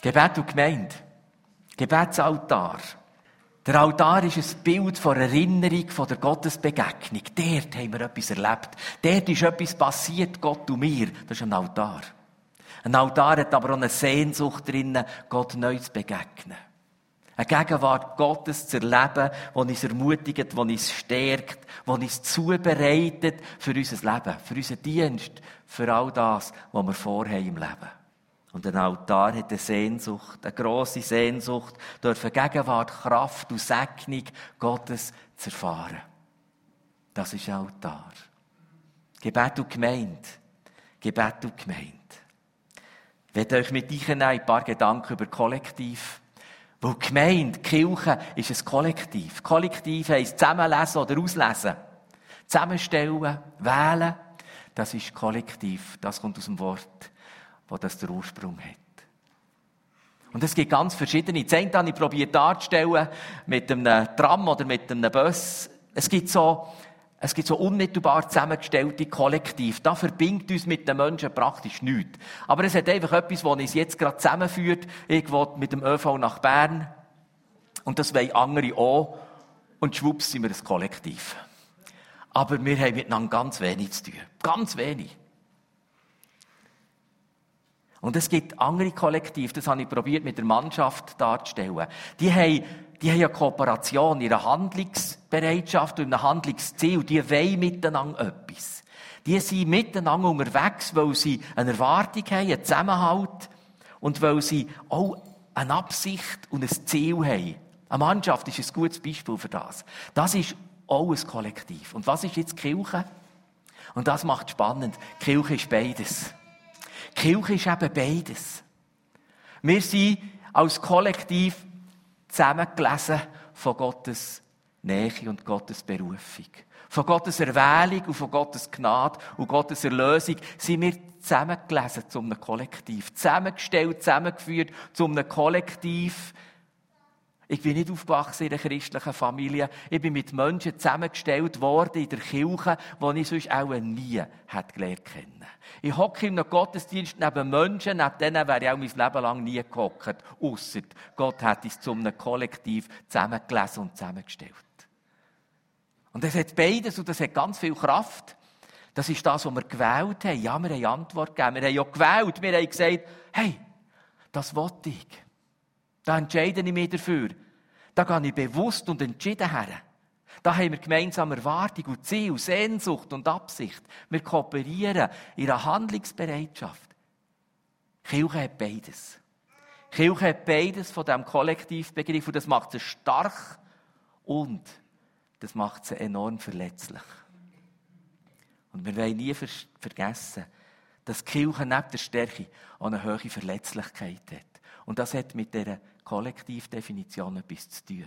Gebet und Gemeinde. Gebetsaltar. Der Altar ist ein Bild von Erinnerung von der Gottesbegegnung. Dort haben wir etwas erlebt. Dort ist etwas passiert, Gott und mir. Das ist ein Altar. Ein Altar hat aber auch eine Sehnsucht drin, Gott neu zu begegnen. Eine Gegenwart Gottes zu erleben, die uns ermutigt, die uns stärkt, die uns zubereitet für unser Leben, für unseren Dienst, für all das, was wir vorhaben im Leben. Und ein Altar hat eine Sehnsucht, eine grosse Sehnsucht, dürfen Gegenwart, Kraft und Segnung Gottes zu erfahren. Das ist ein Altar. Gebet und Gemeinde. Gebet und Gemeinde. Ich werde euch mit euch ein paar Gedanken über Kollektiv. Weil Gemeinde, Kirche ist ein Kollektiv. Kollektiv heisst zusammenlesen oder auslesen. Zusammenstellen, wählen. Das ist Kollektiv. Das kommt aus dem Wort wo das der Ursprung hat. Und es gibt ganz verschiedene. Das eine habe ich probiert darzustellen mit einem Tram oder mit einem Bus. Es gibt so, es gibt so unmittelbar zusammengestellte Kollektiv. Da verbindet uns mit den Menschen praktisch nichts. Aber es hat einfach etwas, das uns jetzt gerade zusammenführt. Irgendwo mit dem ÖV nach Bern. Und das wollen andere auch. Und schwupps sind wir ein Kollektiv. Aber wir haben miteinander ganz wenig zu tun. Ganz wenig. Und es gibt andere Kollektive, das habe ich probiert mit der Mannschaft darzustellen. Die haben, die haben eine Kooperation, ihre Handlungsbereitschaft und ein Handlungsziel. Die wollen miteinander etwas. Die sind miteinander unterwegs, weil sie eine Erwartung haben, einen Zusammenhalt und weil sie auch eine Absicht und ein Ziel haben. Eine Mannschaft ist ein gutes Beispiel für das. Das ist auch ein Kollektiv. Und was ist jetzt Kirche? Und das macht spannend. Kirche ist beides. Kirche ist eben beides. Wir sind als Kollektiv zusammengelesen von Gottes Nähe und Gottes Berufung. Von Gottes Erwählung und von Gottes Gnade und Gottes Erlösung sind wir zusammengelesen zu einem Kollektiv. Zusammengestellt, zusammengeführt zu einem Kollektiv, ich bin nicht aufgewachsen in einer christlichen Familie. Ich bin mit Menschen zusammengestellt worden in der Kirche, die ich sonst auch nie hätte gelernt kennen. Ich hocke einem Gottesdienst neben Menschen, neben denen wäre ich auch mein Leben lang nie gehockt. Ausser Gott hat uns zu einem Kollektiv zusammengelesen und zusammengestellt. Und das hat beides und das hat ganz viel Kraft. Das ist das, was wir gewählt haben. Ja, wir haben Antwort gegeben. Wir haben ja gewählt. Wir haben gesagt, hey, das wollte ich. Da entscheide ich mich dafür. Da gehe ich bewusst und entschieden her. Da haben wir gemeinsame Erwartung und Ziel, Sehnsucht und Absicht. Wir kooperieren in einer Handlungsbereitschaft. Kirche hat beides. Kirche hat beides von diesem Kollektivbegriff und das macht sie stark und das macht sie enorm verletzlich. Und wir wollen nie vergessen, dass Kirche neben der Stärke auch eine hohe Verletzlichkeit hat. Und das hat mit dieser Kollektivdefinition etwas zu tun.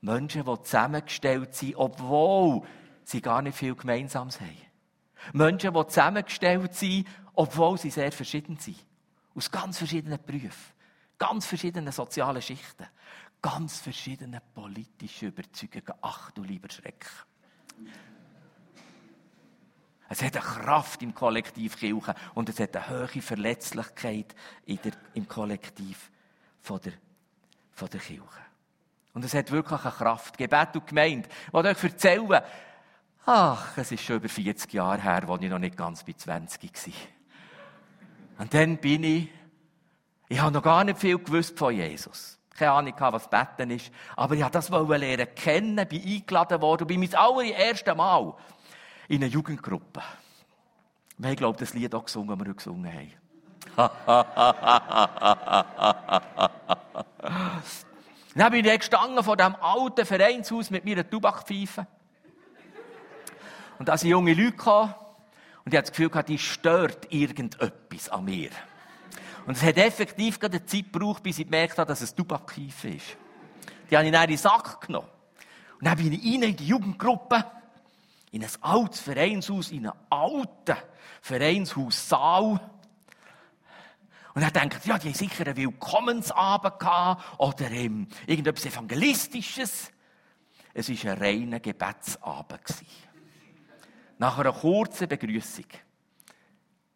Menschen, die zusammengestellt sind, obwohl sie gar nicht viel Gemeinsames haben. Menschen, die zusammengestellt sind, obwohl sie sehr verschieden sind. Aus ganz verschiedenen Berufen, ganz verschiedenen sozialen Schichten, ganz verschiedenen politischen Überzeugungen. Ach du lieber Schreck. Es hat eine Kraft im Kollektiv Kirche und es hat eine hohe Verletzlichkeit in der, im Kollektiv von der, von der Kirche. Und es hat wirklich eine Kraft. Gebet und Gemeinde. Ich will euch erzählen, ach, es ist schon über 40 Jahre her, als ich noch nicht ganz bei 20 war. Und dann bin ich, ich habe noch gar nicht viel gewusst von Jesus. Keine Ahnung, was Betten ist. Aber ich wollte das lernen kennen, bin eingeladen worden, bin mein allererstes Mal in einer Jugendgruppe. Haben, glaube ich, das Lied auch gesungen, das wir gesungen haben. Dann bin ich gestanden vor diesem alten Vereinshaus mit meiner Tabakpfeife. Und da sind junge Leute gekommen, und ich hatte das Gefühl, die stört irgendetwas an mir. Und es hat effektiv eine Zeit gebraucht, bis ich gemerkt habe, dass es Tabakpfeife ist. Die habe ich dann in den Sack genommen. Und dann bin ich rein in die Jugendgruppe in ein altes Vereinshaus, in einen alten Vereinshaussaal. Und er denkt, ja, die haben sicher einen Willkommensabend gehabt oder ähm, irgendetwas Evangelistisches. Es war ein reiner Gebetsabend. Nach einer kurzen Begrüßung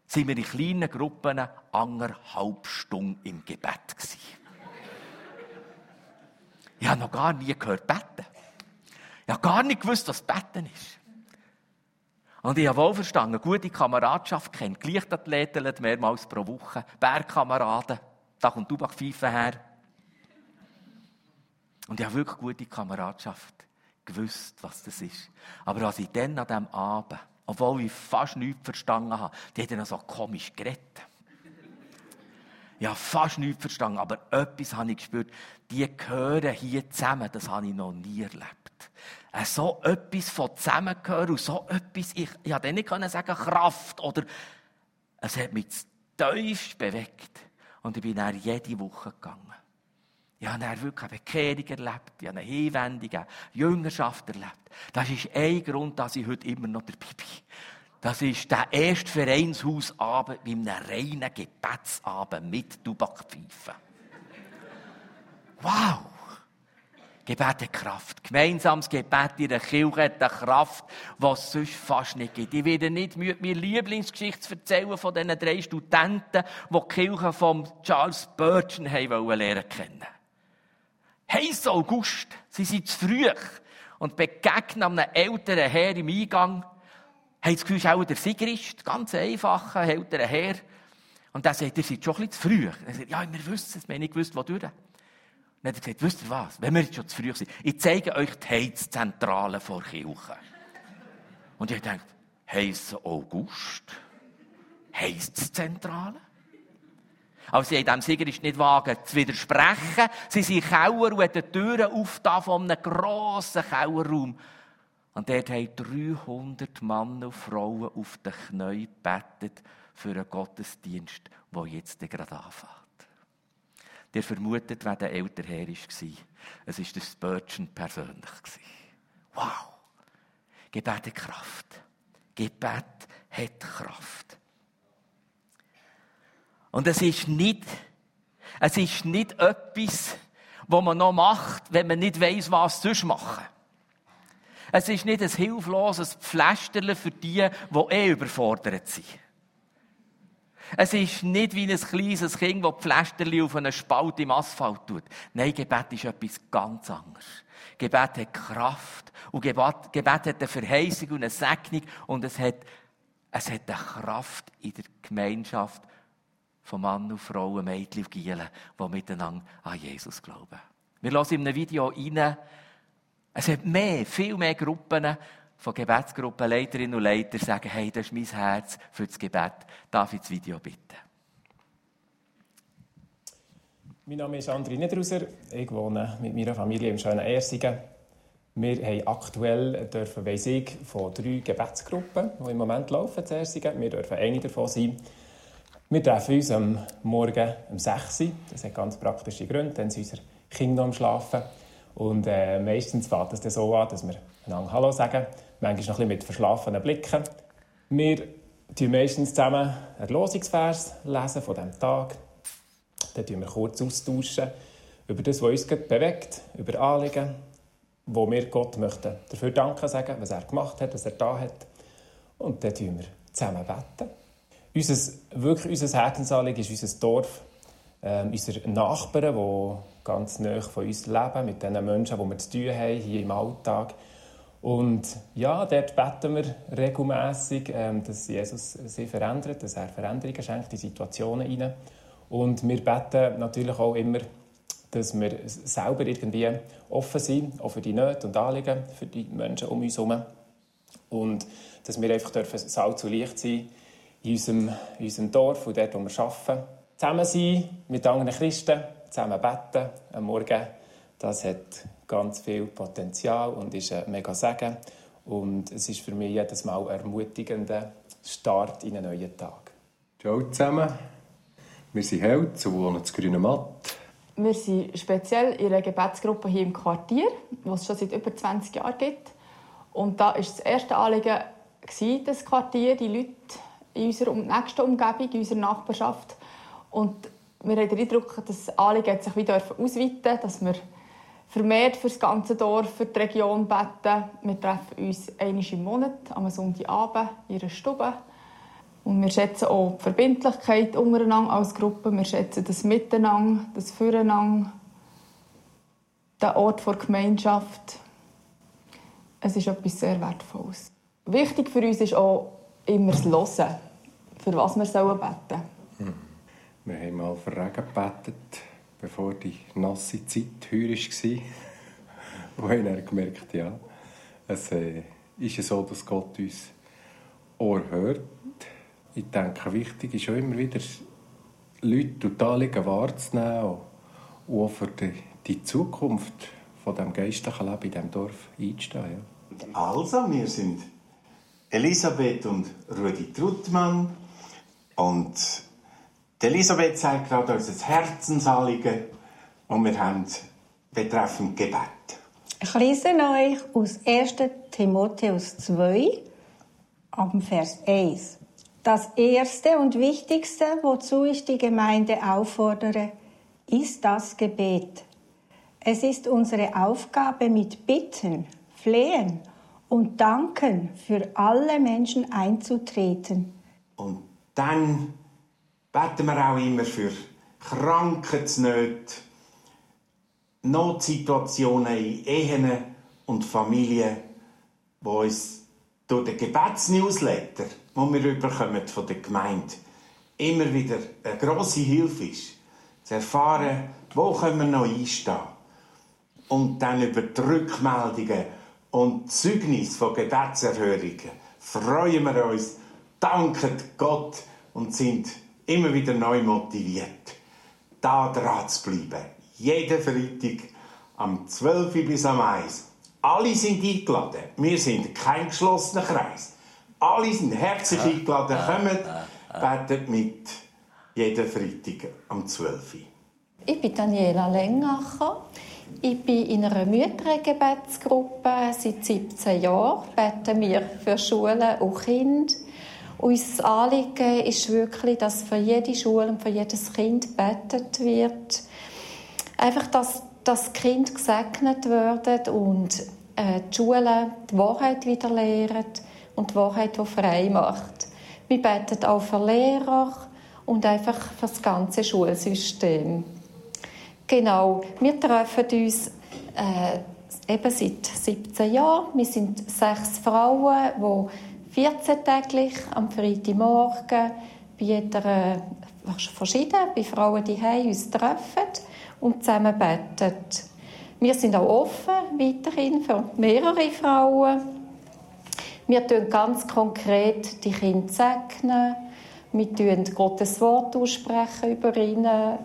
sind wir in kleinen Gruppen anderthalb Stunden im Gebet. Ich habe noch gar nie gehört beten. Ich habe gar nicht gewusst, was beten ist. Und ich habe wohl verstanden, gute Kameradschaft kennt Leichtathleten mehrmals pro Woche, Bergkameraden, da kommt Tubakpfeife her. Und ich habe wirklich gute Kameradschaft gewusst, was das ist. Aber als ich dann an diesem Abend, obwohl ich fast nichts verstanden habe, die haben dann so komisch geredet. Ich habe fast nichts verstanden, aber etwas habe ich gespürt. Die gehören hier zusammen, das habe ich noch nie erlebt. Äh, so etwas von zusammengehören und so etwas, ich, ich konnte nicht sagen Kraft oder es hat mich tiefst bewegt. Und ich bin dann jede Woche gegangen. Ich habe dann wirklich eine Bekehrung erlebt, ich habe eine Hinwendung, eine Jüngerschaft erlebt. Das ist ein Grund, dass ich heute immer noch dabei bin. Das ist der erste Vereinshausabend mit einem reinen Gebetsabend mit Tubakpfeifen. Wow! Gebet hat Kraft. Gemeinsames Gebet in der Kirche hat eine Kraft, was es sonst fast nicht gibt. Ich werde nicht müde, mir Lieblingsgeschichte zu erzählen von diesen drei Studenten, die die Kirche von Charles Spurgeon lernen lernen kennen. Heiß August, sie sind zu früh und begegnen einem älteren Herr im Eingang haben das Gefühl, auch der Sigrist, ganz einfacher, älterer Herr. Und der sagt, ihr seid schon ein bisschen zu früh. Er sagt, ja, wir wissen es, wir haben nicht gewusst, wo durch. Und dann hat er gesagt, wisst ihr was, wenn wir jetzt schon zu früh sind, ich zeige euch die Heizzentrale vor Kirche. Und ich denke, heisst August? Heizzentrale? Aber sie haben dem Sigrist nicht wagen zu widersprechen. Sie sind Keller und haben die Türen aufgetan von einem grossen Kellerraum. Und dort haben 300 Männer und Frauen auf den Knien gebetet für einen Gottesdienst, der jetzt gerade anfängt. Der vermutet, wer der ältere Herr war. Es war der Spurgeon persönlich. Wow! Gebet hat Kraft. Gebet hat Kraft. Und es ist nicht, es ist nicht etwas, was man noch macht, wenn man nicht weiß, was sonst machen. Es ist nicht ein hilfloses Pflästerchen für die, die eh überfordert sind. Es ist nicht wie ein kleines Kind, das Pflästerchen auf einen Spalt im Asphalt tut. Nein, Gebet ist etwas ganz anderes. Gebet hat Kraft. Und Gebet, Gebet hat eine Verheißung und eine Segnung. Und es hat, es hat eine Kraft in der Gemeinschaft von Mann und Frau, Mädchen und Gielen, die miteinander an Jesus glauben. Wir hören in einem Video rein, es hat mehr, viel mehr Gruppen von Gebetsgruppenleiterinnen und Leitern sagen, hey, das ist mein Herz für das Gebet. Darf ich das Video bitten? Mein Name ist André Niederhauser. Ich wohne mit meiner Familie im schönen Ersingen. Wir haben aktuell dürfen, weiss ich, von drei Gebetsgruppen, die im Moment laufen in Ersingen. Wir dürfen eine davon sein. Wir treffen uns am Morgen um 6 Uhr. Das hat ganz praktische Gründe, dann sind unsere Kinder am Schlafen. Und äh, meistens fängt es dann so an, dass wir einander Hallo sagen, manchmal noch ein bisschen mit verschlafenen Blicken. Wir lesen meistens zusammen einen Losungsvers lesen von diesem Tag. Dann tauschen wir kurz austauschen über das, was uns bewegt, über Anliegen, wo wir Gott möchten dafür danken sagen, was er gemacht hat, was er da hat. Und dann beten wir zusammen. Beten. Unser, wirklich unser Herzensanliegen ist unser Dorf, äh, unsere Nachbarn, die ganz nah von uns leben, mit den Menschen, die wir zu tun haben, hier im Alltag. Und ja, dort beten wir regelmässig, ähm, dass Jesus sie verändert, dass er Veränderungen schenkt in Situationen hinein. Und wir beten natürlich auch immer, dass wir selber irgendwie offen sind, auch für die Nöte und Anliegen für die Menschen um uns herum. Und dass wir einfach dürfen Salz und Licht sein in unserem, in unserem Dorf und dort, wo wir arbeiten. Zusammen sein mit anderen Christen, zusammen beten am Morgen, das hat ganz viel Potenzial und ist ein mega Segen. Und es ist für mich jedes Mal ein ermutigender Start in einen neuen Tag. Ciao zusammen. Wir sind Held und wohnen zu Grünen Matt. Wir sind speziell in einer Gebetsgruppe hier im Quartier, die es schon seit über 20 Jahren gibt. Und da war das erste Anliegen, das Quartier, die Leute in unserer nächsten Umgebung, in unserer Nachbarschaft. Und wir haben den Eindruck, dass das Anliegen sich wieder ausweiten dass wir vermehrt für das ganze Dorf, für die Region beten. Wir treffen uns einmal im Monat, am Sonntagabend, in einer Stube. Und wir schätzen auch die Verbindlichkeit untereinander als Gruppe. Wir schätzen das Miteinander, das Füreinander, den Ort der Gemeinschaft. Es ist etwas sehr Wertvolles. Wichtig für uns ist auch immer das Hören, für was wir beten sollen. Hm. Wir haben mal für Regen gebetet, bevor die nasse Zeit heuer war. Und haben dann gemerkt, ja, es äh, ist so, dass Gott uns Ohr hört. Ich denke, wichtig ist auch immer wieder, Leute und Anliegen wahrzunehmen und auch für die, Zukunft von dem geistlichen Leben in diesem Dorf einzustehen. Also, wir sind Elisabeth und Rudi Truttmann und Elisabeth sagt gerade unser Herzensanliegen und wir haben betreffend Gebet. Ich lese euch aus 1. Timotheus 2, am Vers 1. Das Erste und Wichtigste, wozu ich die Gemeinde auffordere, ist das Gebet. Es ist unsere Aufgabe, mit Bitten, Flehen und Danken für alle Menschen einzutreten. Und dann beten wir auch immer für Krankheitsnöte, Notsituationen in Ehen und Familien, wo uns durch den Gebetsnewsletter, den wir bekommen von der Gemeinde, immer wieder eine grosse Hilfe ist, zu erfahren, wo können wir noch einstehen. Und dann über die Rückmeldungen und Zeugnis von Gebetserhörungen freuen wir uns, danken Gott und sind immer wieder neu motiviert, da dran zu bleiben. Jeden Freitag am 12. bis am 1. Alle sind eingeladen. Wir sind kein geschlossener Kreis. Alle sind herzlich eingeladen. Kommt, betet mit. Jeden Freitag am 12. Ich bin Daniela Lengacher. Ich bin in einer Müttergebetsgruppe seit 17 Jahren. Beten wir für Schulen und Kinder. Unser Anliegen ist wirklich, dass für jede Schule und für jedes Kind betet wird. Einfach, dass das Kind gesegnet wird und äh, die Schule die Wahrheit wieder lehren und die Wahrheit, die frei macht. Wir beten auch für Lehrer und einfach für das ganze Schulsystem. Genau, wir treffen uns äh, eben seit 17 Jahren. Wir sind sechs Frauen, die 14 täglich am Freitagmorgen bei jeder äh, verschieden, bei Frauen, die uns treffen und zusammen beten. Wir sind auch offen weiterhin für mehrere Frauen. Wir tun ganz konkret die Kinder segnen. Wir tun Gottes Wort aussprechen über ihnen.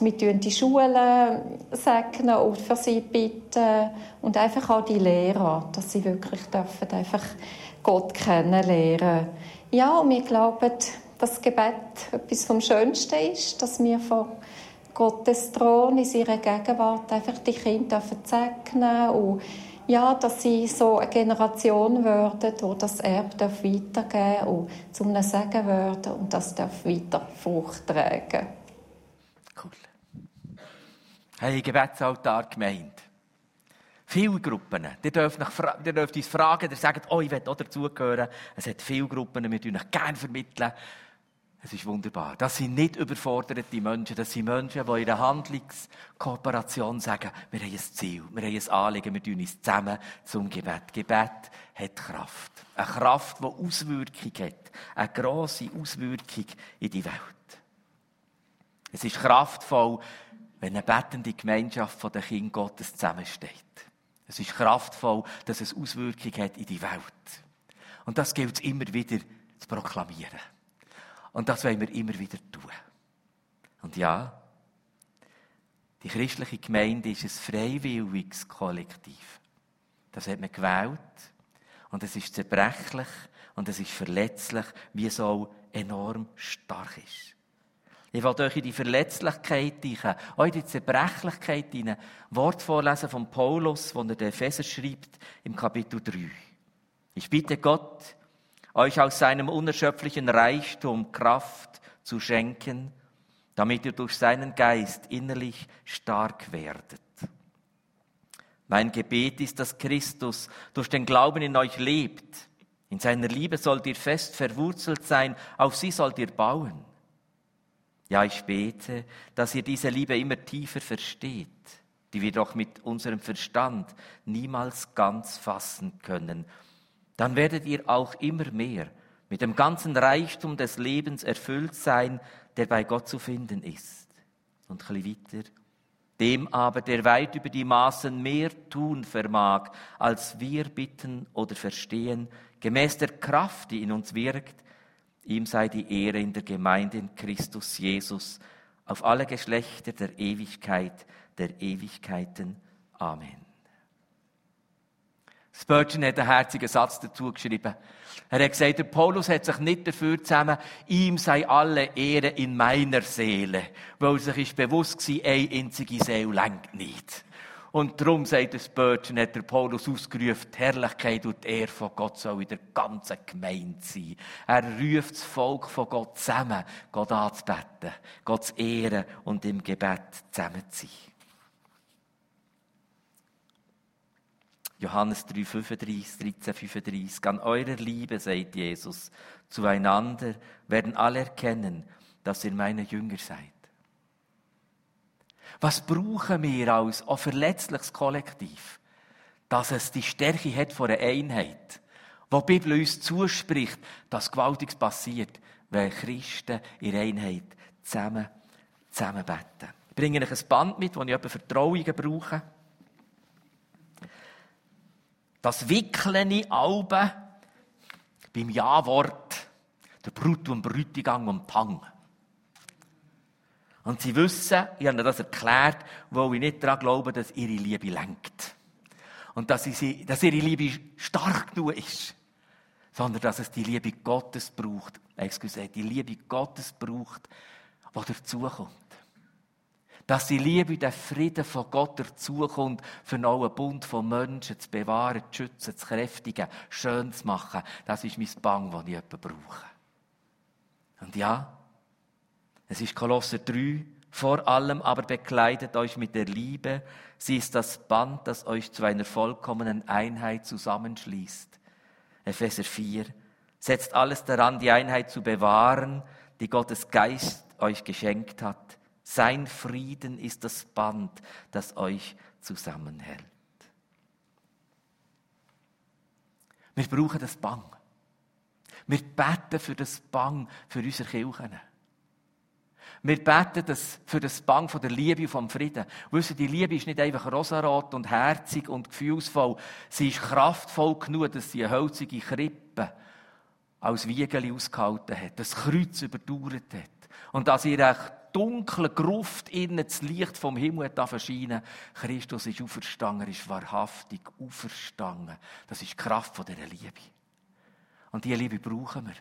Wir tun die Schulen segnen und für sie bitten. Und einfach auch die Lehrer, dass sie wirklich dürfen einfach Gott kennenlernen Ja, und wir glauben, dass das Gebet etwas vom Schönsten ist, dass wir vor Gottes Thron in seiner Gegenwart einfach die Kinder segnen und ja, dass sie so eine Generation werden, wo das Erbe weitergeben und zu einem Segen werden und das darf weiter Frucht tragen. Cool. Hey, Gebetsaltar gemeint. Viele Gruppen. Ihr dürft, ihr dürft uns fragen, ihr sagt, oh, ich will auch dazugehören. Es hat viele Gruppen, wir euch gerne vermitteln. Es ist wunderbar. Das sind nicht überforderte Menschen. Das sind Menschen, die in der Handlungskooperation sagen, wir haben ein Ziel, wir haben ein Anliegen, wir tun uns zusammen zum Gebet. Gebet hat Kraft. Eine Kraft, die Auswirkung hat. Eine grosse Auswirkung in die Welt. Es ist kraftvoll, wenn eine bettende Gemeinschaft von den Kindern Gottes zusammensteht. Es ist kraftvoll, dass es Auswirkungen hat in die Welt. Und das gilt es immer wieder zu proklamieren. Und das wollen wir immer wieder tun. Und ja, die christliche Gemeinde ist ein freiwilliges Kollektiv. Das hat man gewählt. Und es ist zerbrechlich und es ist verletzlich, wie es auch enorm stark ist. Ich will euch in die Verletzlichkeit teichen, auch in die Zerbrechlichkeit ein Wort vorlesen von Paulus, wo er den Epheser schreibt, im Kapitel 3. Ich bitte Gott, euch aus seinem unerschöpflichen Reichtum Kraft zu schenken, damit ihr durch seinen Geist innerlich stark werdet. Mein Gebet ist, dass Christus durch den Glauben in euch lebt In seiner Liebe sollt ihr fest verwurzelt sein, auf sie sollt ihr bauen. Ja, ich bete, dass ihr diese Liebe immer tiefer versteht, die wir doch mit unserem Verstand niemals ganz fassen können. Dann werdet ihr auch immer mehr mit dem ganzen Reichtum des Lebens erfüllt sein, der bei Gott zu finden ist. Und ein weiter. Dem aber, der weit über die Maßen mehr tun vermag, als wir bitten oder verstehen, gemäß der Kraft, die in uns wirkt, ihm sei die Ehre in der Gemeinde in Christus Jesus auf alle Geschlechter der Ewigkeit, der Ewigkeiten. Amen. Spurgeon hat einen herzigen Satz dazu geschrieben. Er hat gesagt, der Paulus hat sich nicht dafür zusammen, ihm sei alle Ehre in meiner Seele, weil er sich bewusst war, eine einzige Seele lenkt nicht. Und darum, sagt der Spurgeon, hat der Paulus ausgerufen, die Herrlichkeit und die Ehre von Gott soll in der ganzen Gemeinde sein. Er ruft das Volk von Gott zusammen, Gott anzubeten, Gott zu ehren und im Gebet zusammen zu sein. Johannes 3, 35, 13, 35. An eurer Liebe, sagt Jesus, zueinander werden alle erkennen, dass ihr meine Jünger seid. Was brauchen wir als ein verletzliches Kollektiv? Dass es die Stärke hat von einer Einheit. Wo die Bibel uns zuspricht, dass Gewaltiges passiert, wenn Christen in Einheit zusammen, zusammen beten. Ich bringe euch ein Band mit, das ich etwa Vertrauungen brauche. Das Wickeln Alben beim Ja-Wort, der Brut und Brütigang und Pang. Und sie wissen, ich habe ihnen das erklärt, weil ich nicht daran glaube, dass ihre Liebe lenkt. Und dass, sie, dass ihre Liebe stark genug ist. Sondern dass es die Liebe Gottes braucht. Excuse, die Liebe Gottes braucht, die dazukommt. Dass die Liebe, der Frieden von Gott dazukommt, für einen neuen Bund von Menschen zu bewahren, zu schützen, zu kräftigen, schön zu machen. Das ist mein Bang, das ich jemanden brauche. Und ja, es ist Kolosser 3. Vor allem aber bekleidet euch mit der Liebe. Sie ist das Band, das euch zu einer vollkommenen Einheit zusammenschließt. Epheser 4. Setzt alles daran, die Einheit zu bewahren, die Gottes Geist euch geschenkt hat. Sein Frieden ist das Band, das euch zusammenhält. Wir brauchen das Bang. Wir beten für das Bang für unsere Kirchen. Wir beten das für das Bang von der Liebe und vom Frieden. Wissen, die Liebe ist nicht einfach rosarot und herzig und gefühlsvoll. Sie ist kraftvoll genug, dass sie eine hölzige Krippe als Wiegel ausgehalten hat, das Kreuz überdauert hat. Und dass ihr echt dunkle Gruft innen das Licht vom Himmel hat verschienen. Christus ist auferstanden, ist wahrhaftig auferstanden. Das ist die Kraft von dieser Liebe. Und diese Liebe brauchen wir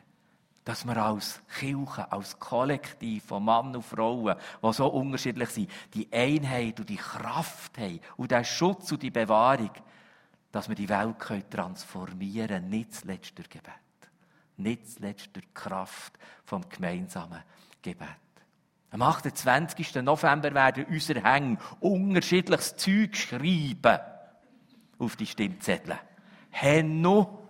dass wir als Kirche, als Kollektiv von Mann und Frauen, die so unterschiedlich sind, die Einheit und die Kraft haben und den Schutz und die Bewahrung, dass wir die Welt transformieren können, nicht zuletzt durch Gebet. Nicht zuletzt durch Kraft vom gemeinsamen Gebet. Am 28. November werden unsere Hänge unterschiedliches Zeug schreiben auf die Stimmzettel. Henno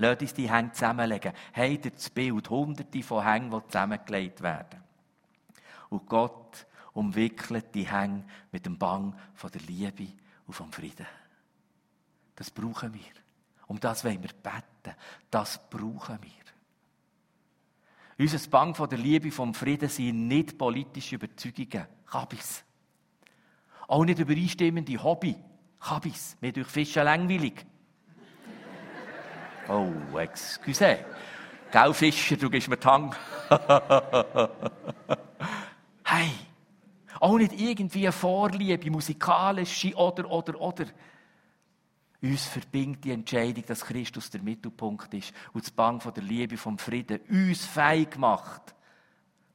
Lasst uns die Hänge zusammenlegen. Habt ihr das Bild, hunderte von Hängen, die zusammengelegt werden. Und Gott umwickelt die Hänge mit dem Bang von der Liebe und vom Frieden. Das brauchen wir. Um das wollen wir beten. Das brauchen wir. Unser Bang von der Liebe vom Frieden sind nicht politische Überzeugungen. Kabis. Auch nicht übereinstimmende Hobby. Kabis. Mir durch Fischen langweilig. Oh, excuse. Gell, Fischer, du gibst mir die Hand. hey, auch nicht irgendwie eine Vorliebe, musikalische oder, oder, oder. Uns verbindet die Entscheidung, dass Christus der Mittelpunkt ist und das Bang von der Liebe, vom Frieden uns feig macht,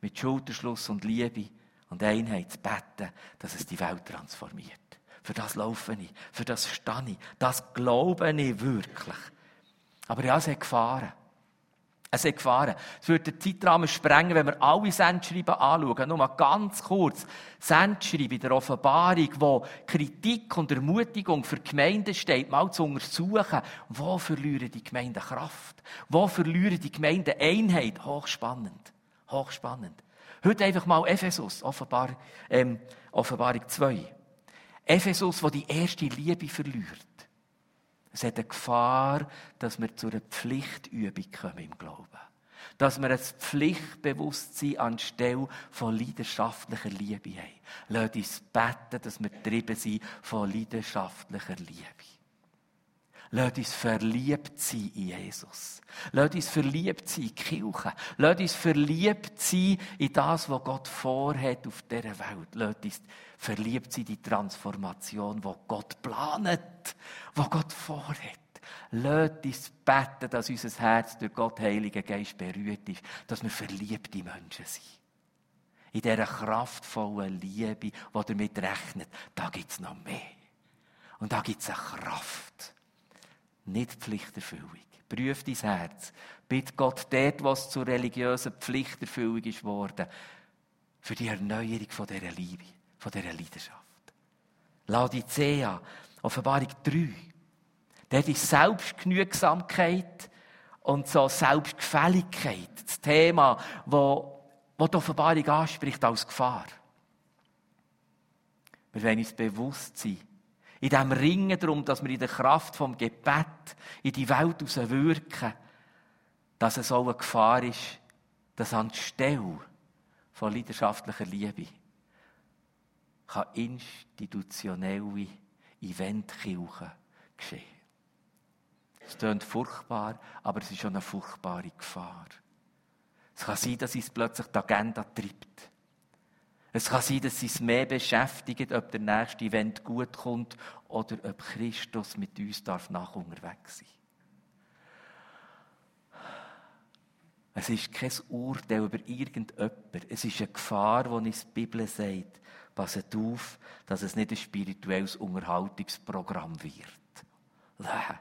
mit Schulterschluss und Liebe und Einheit zu beten, dass es die Welt transformiert. Für das laufe ich, für das stehe ich, das glaube ich wirklich. Aber ja, es hat Gefahren. Es sind Gefahren. Es würde den Zeitrahmen sprengen, wenn wir alle Sendschreiben anschauen. Nur mal ganz kurz. Sendschreiben der Offenbarung, wo Kritik und Ermutigung für Gemeinden steht, mal zu untersuchen, wo verlieren die Gemeinden Kraft? Wo verlieren die Gemeinden Einheit? Hochspannend. Hochspannend. Heute einfach mal Ephesus, Offenbar, ähm, Offenbarung 2. Ephesus, wo die erste Liebe verliert. Es hat eine Gefahr, dass wir zu einer Pflichtübung kommen im Glauben. Dass wir ein Pflichtbewusstsein anstelle von leidenschaftlicher Liebe haben. Lasst uns beten, dass wir getrieben sind von leidenschaftlicher Liebe. Lasst uns verliebt sein in Jesus. Lasst uns verliebt sein in die Kirche. Lasst uns verliebt sein in das, was Gott vorhat auf dieser Welt. Lasst uns verliebt sein in die Transformation, die Gott planet, die Gott vorhat. Lasst uns beten, dass unser Herz durch Gott, Heiligen Geist, berührt ist, dass wir verliebte Menschen sind. In dieser kraftvollen Liebe, die damit rechnet, da gibt es noch mehr. Und da gibt es eine Kraft. Nicht Pflichterfüllung. Prüf dein Herz. Bitte Gott dort, was zur religiösen Pflichterfüllung ist worden, für die Erneuerung von dieser Liebe von dieser Leidenschaft. Laodicea, Offenbarung 3. Dort ist Selbstgenügsamkeit und so Selbstgefälligkeit das Thema, wo, wo die Offenbarung anspricht als Gefahr. Wir wollen uns bewusst sein, in dem Ringen darum, dass wir in der Kraft vom Gebet in die Welt wirken, dass es auch eine Gefahr ist, dass anstelle von leidenschaftlicher Liebe kann institutionelle Eventkirche geschehen. Es klingt furchtbar, aber es ist schon eine furchtbare Gefahr. Es kann sein, dass es plötzlich die Agenda treibt. Es kann sein, dass es mehr beschäftigt, ob der nächste Event gut kommt oder ob Christus mit uns darf nach unterwegs sein. Es ist kein Urteil über irgendjemand. Es ist eine Gefahr, die uns die Bibel sagt. Passet auf, dass es nicht ein spirituelles Unterhaltungsprogramm wird. Läh,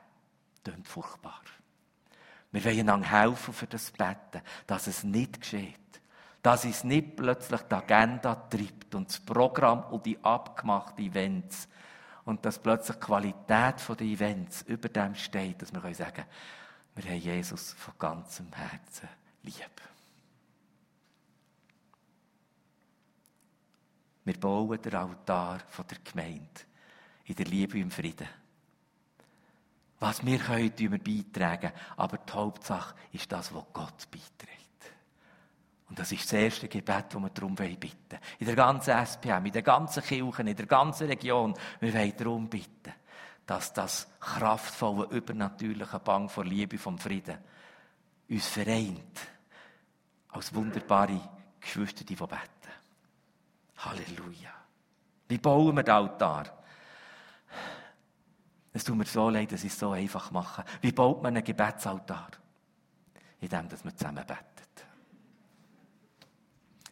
klingt furchtbar. Wir wollen einander helfen für das Betten, dass es nicht geschieht. Dass es nicht plötzlich die Agenda treibt und das Programm und die abgemachten Events und dass plötzlich die Qualität der Events über dem steht, dass wir sagen können, wir haben Jesus von ganzem Herzen lieb. Wir bauen den Altar der Gemeinde in der Liebe und im Frieden. Was wir können, tun wir beitragen. Aber die Hauptsache ist das, was Gott beiträgt. Und das ist das erste Gebet, das wir darum bitten wollen. In der ganzen SPM, in der ganzen Kirche, in der ganzen Region. Wir wollen darum bitten, dass das kraftvolle, übernatürliche Bang von Liebe, vom Frieden uns vereint. Als wunderbare Geschwister, die beten. Halleluja. Wie bauen wir den Altar? Es tut mir so leid, dass ich es so einfach mache. Wie baut man einen Gebetsaltar? Indem dass man zusammen betet.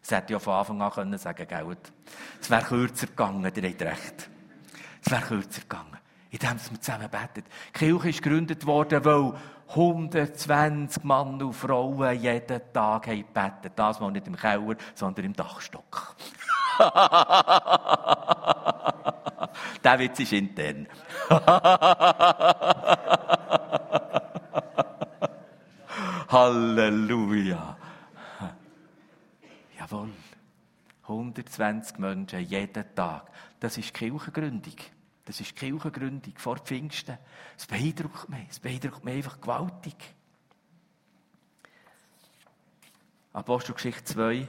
Das hätte ja von Anfang an können sagen können, es wäre kürzer gegangen, ihr habt recht. Es wäre kürzer gegangen, indem wir zusammen beten. Die Kirche ist gegründet worden, weil 120 Mann und Frauen jeden Tag haben gebetet. Das mal nicht im Keller, sondern im Dachstock. Der Witz ist intern. Halleluja. Jawohl. 120 Menschen jeden Tag. Das ist Kirchengründung. Das ist Kirchengründung vor Pfingsten. Es beeindruckt mich. Es beeindruckt mich einfach gewaltig. Apostelgeschichte 2,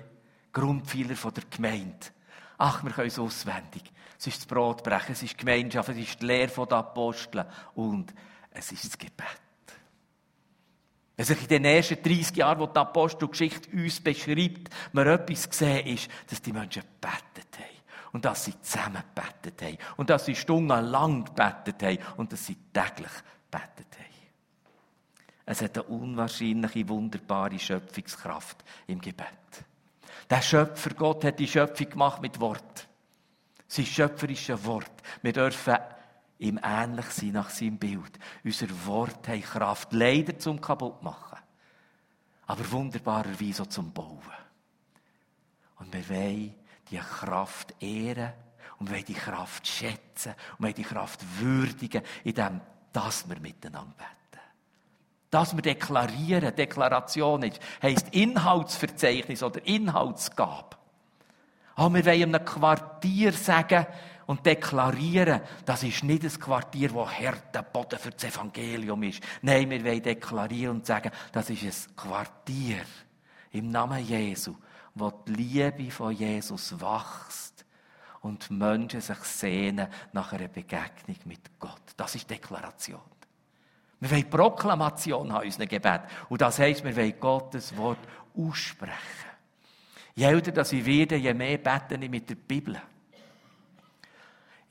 Grundpfeiler der Gemeinde. Ach, wir können es auswendig. Es ist das Brotbrechen, es ist die Gemeinschaft, es ist die Lehre der Apostel und es ist das Gebet. Wenn sich in den ersten 30 Jahren, wo die Apostelgeschichte uns beschreibt, man etwas gesehen ist, dass die Menschen gebetet haben. Und dass sie zusammen gebetet haben. Und dass sie stundenlang gebetet haben. Und dass sie täglich gebetet haben. Es hat eine unwahrscheinliche, wunderbare Schöpfungskraft im Gebet. Der Schöpfer Gott hat die Schöpfung gemacht mit Wort. Sein schöpferisches Wort. Wir dürfen ihm ähnlich sein nach seinem Bild. Unser Wort hat Kraft, leider zum kaputt machen. aber wunderbarerweise auch zum Bauen. Und wir wollen die Kraft ehren und wir wollen die Kraft schätzen und wir wollen die Kraft würdigen, indem dass wir miteinander beten. Dass wir deklarieren, Deklaration ist, heisst Inhaltsverzeichnis oder Inhaltsgabe. Aber wir wollen einem Quartier sagen und deklarieren, das ist nicht ein Quartier, wo harter Boden für das Evangelium ist. Nein, wir wollen deklarieren und sagen, das ist ein Quartier im Namen Jesu, wo die Liebe von Jesus wächst und Menschen sich sehnen nach einer Begegnung mit Gott. Das ist Deklaration. Wir wollen Proklamation in unserem Gebet. Und das heisst, wir wollen Gottes Wort aussprechen. Je älter dass ich werde, je mehr bete ich mit der Bibel.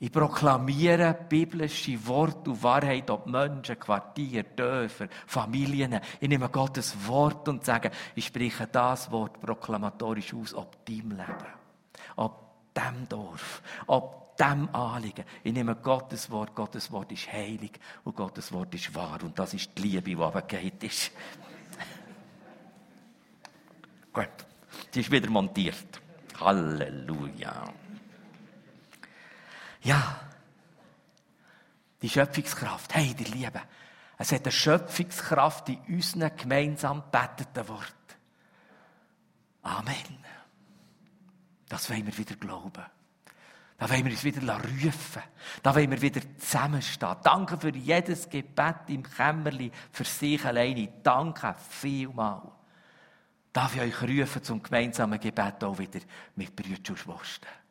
Ich proklamiere biblische Wort und Wahrheit ob Menschen, Quartiere, Dörfer, Familien. Ich nehme Gottes Wort und sage, ich spreche das Wort proklamatorisch aus, ob deinem Leben, ob dem Dorf, ob dem Anliegen. Ich nehme Gottes Wort. Gottes Wort ist heilig und Gottes Wort ist wahr. Und das ist die Liebe, die runtergeht ist. Gut. Sie ist wieder montiert. Halleluja. Ja. Die Schöpfungskraft. Hey, die Liebe. Es hat eine Schöpfungskraft in unseren gemeinsam beteten Wort. Amen. Das wollen wir wieder glauben. Da wollen wir uns wieder rufen. Da wollen wir wieder zusammenstehen. Danke für jedes Gebet im Kämmerli, für sich alleine. Danke vielmal darf ich euch rufen zum gemeinsamen Gebet auch wieder mit Brüder und Schwestern.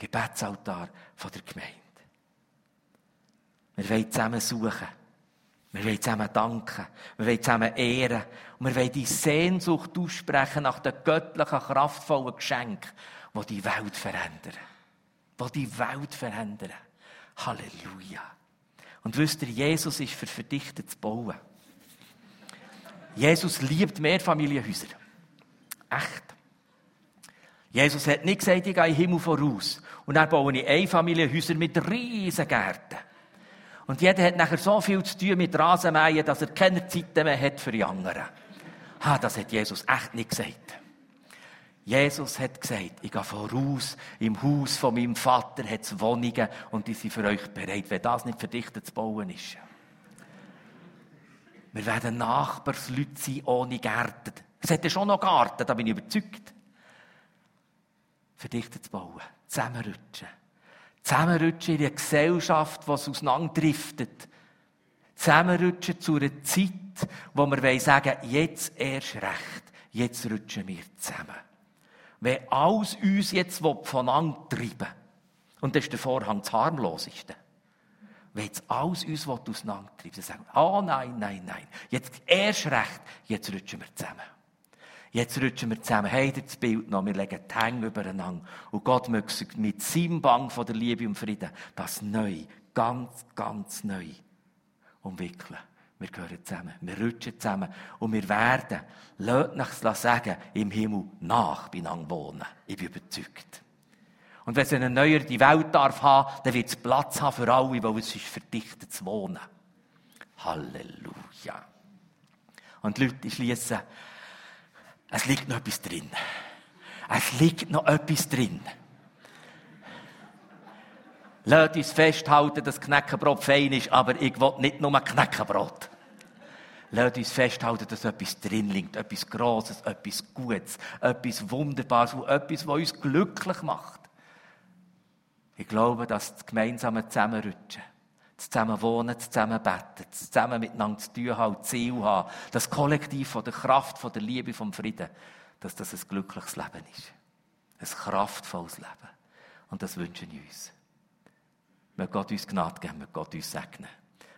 Gebetsaltar von der Gemeinde. Wir wollen zusammen suchen. Wir wollen zusammen danken. Wir wollen zusammen ehren. Und wir wollen die Sehnsucht aussprechen nach den göttlichen, kraftvollen Geschenken, die die Welt verändern. Die die Welt verändern. Halleluja. Und wisst ihr, Jesus ist für verdichtetes Bauen. Jesus liebt Mehrfamilienhäuser. Echt. Jesus hat nicht gesagt, ich gehe in den Himmel voraus. Und dann baue ich Einfamilienhäuser mit riesigen Gärten. Und jeder hat nachher so viel zu tun mit Rasenmähen, dass er keine Zeit mehr hat für die anderen. Ha, das hat Jesus echt nicht gesagt. Jesus hat gesagt, ich gehe voraus, im Haus von meinem Vater hat es Wohnungen und die sind für euch bereit, wenn das nicht verdichtet zu bauen ist. Wir werden Nachbarsleute sein ohne Gärten. Es hätte schon noch Garten, da bin ich überzeugt. Verdichtet zu bauen, zusammenrutschen. Zusammenrutschen in einer Gesellschaft, die auseinanderdriftet. Zusammenrutschen zu einer Zeit, wo wir sagen jetzt erst recht, jetzt rutschen wir zusammen. Wenn alles uns jetzt voneinander treiben und das ist der Vorhang das harmloseste, wenn jetzt alles uns auseinandertreibt, dann sagen wir, oh nein, nein, nein, jetzt erst recht, jetzt rutschen wir zusammen. Jetzt rutschen wir zusammen. Hey, das Bild noch. Wir legen die Hänge übereinander. Und Gott möchte mit seinem Bang von der Liebe und Frieden das neu, ganz, ganz neu umwickeln. Wir gehören zusammen. Wir rutschen zusammen. Und wir werden, lasst nach sagen, im Himmel nach beieinander wohnen. Ich bin überzeugt. Und wenn es eine erneuerte Welt darf haben, dann wird es Platz haben für alle, weil es ist verdichtet zu wohnen. Halleluja. Und die Leute schließen, es liegt noch etwas drin. Es liegt noch etwas drin. Lasst uns festhalten, dass Knäckebrot fein ist, aber ich will nicht nur Knäckebrot. Lasst uns festhalten, dass etwas drin liegt, etwas Grosses, etwas Gutes, etwas Wunderbares, etwas, was uns glücklich macht. Ich glaube, dass das gemeinsame Zusammenrutschen, das Zusammenwohnen, das Zusammenbetten, das Zusammen miteinander zu tun haben, Ziel haben, das Kollektiv von der Kraft, von der Liebe, vom Frieden, dass das ein glückliches Leben ist. Ein kraftvolles Leben. Und das wünschen wir uns. Möge Gott uns Gnade geben, möge Gott uns segnen.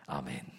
Amen.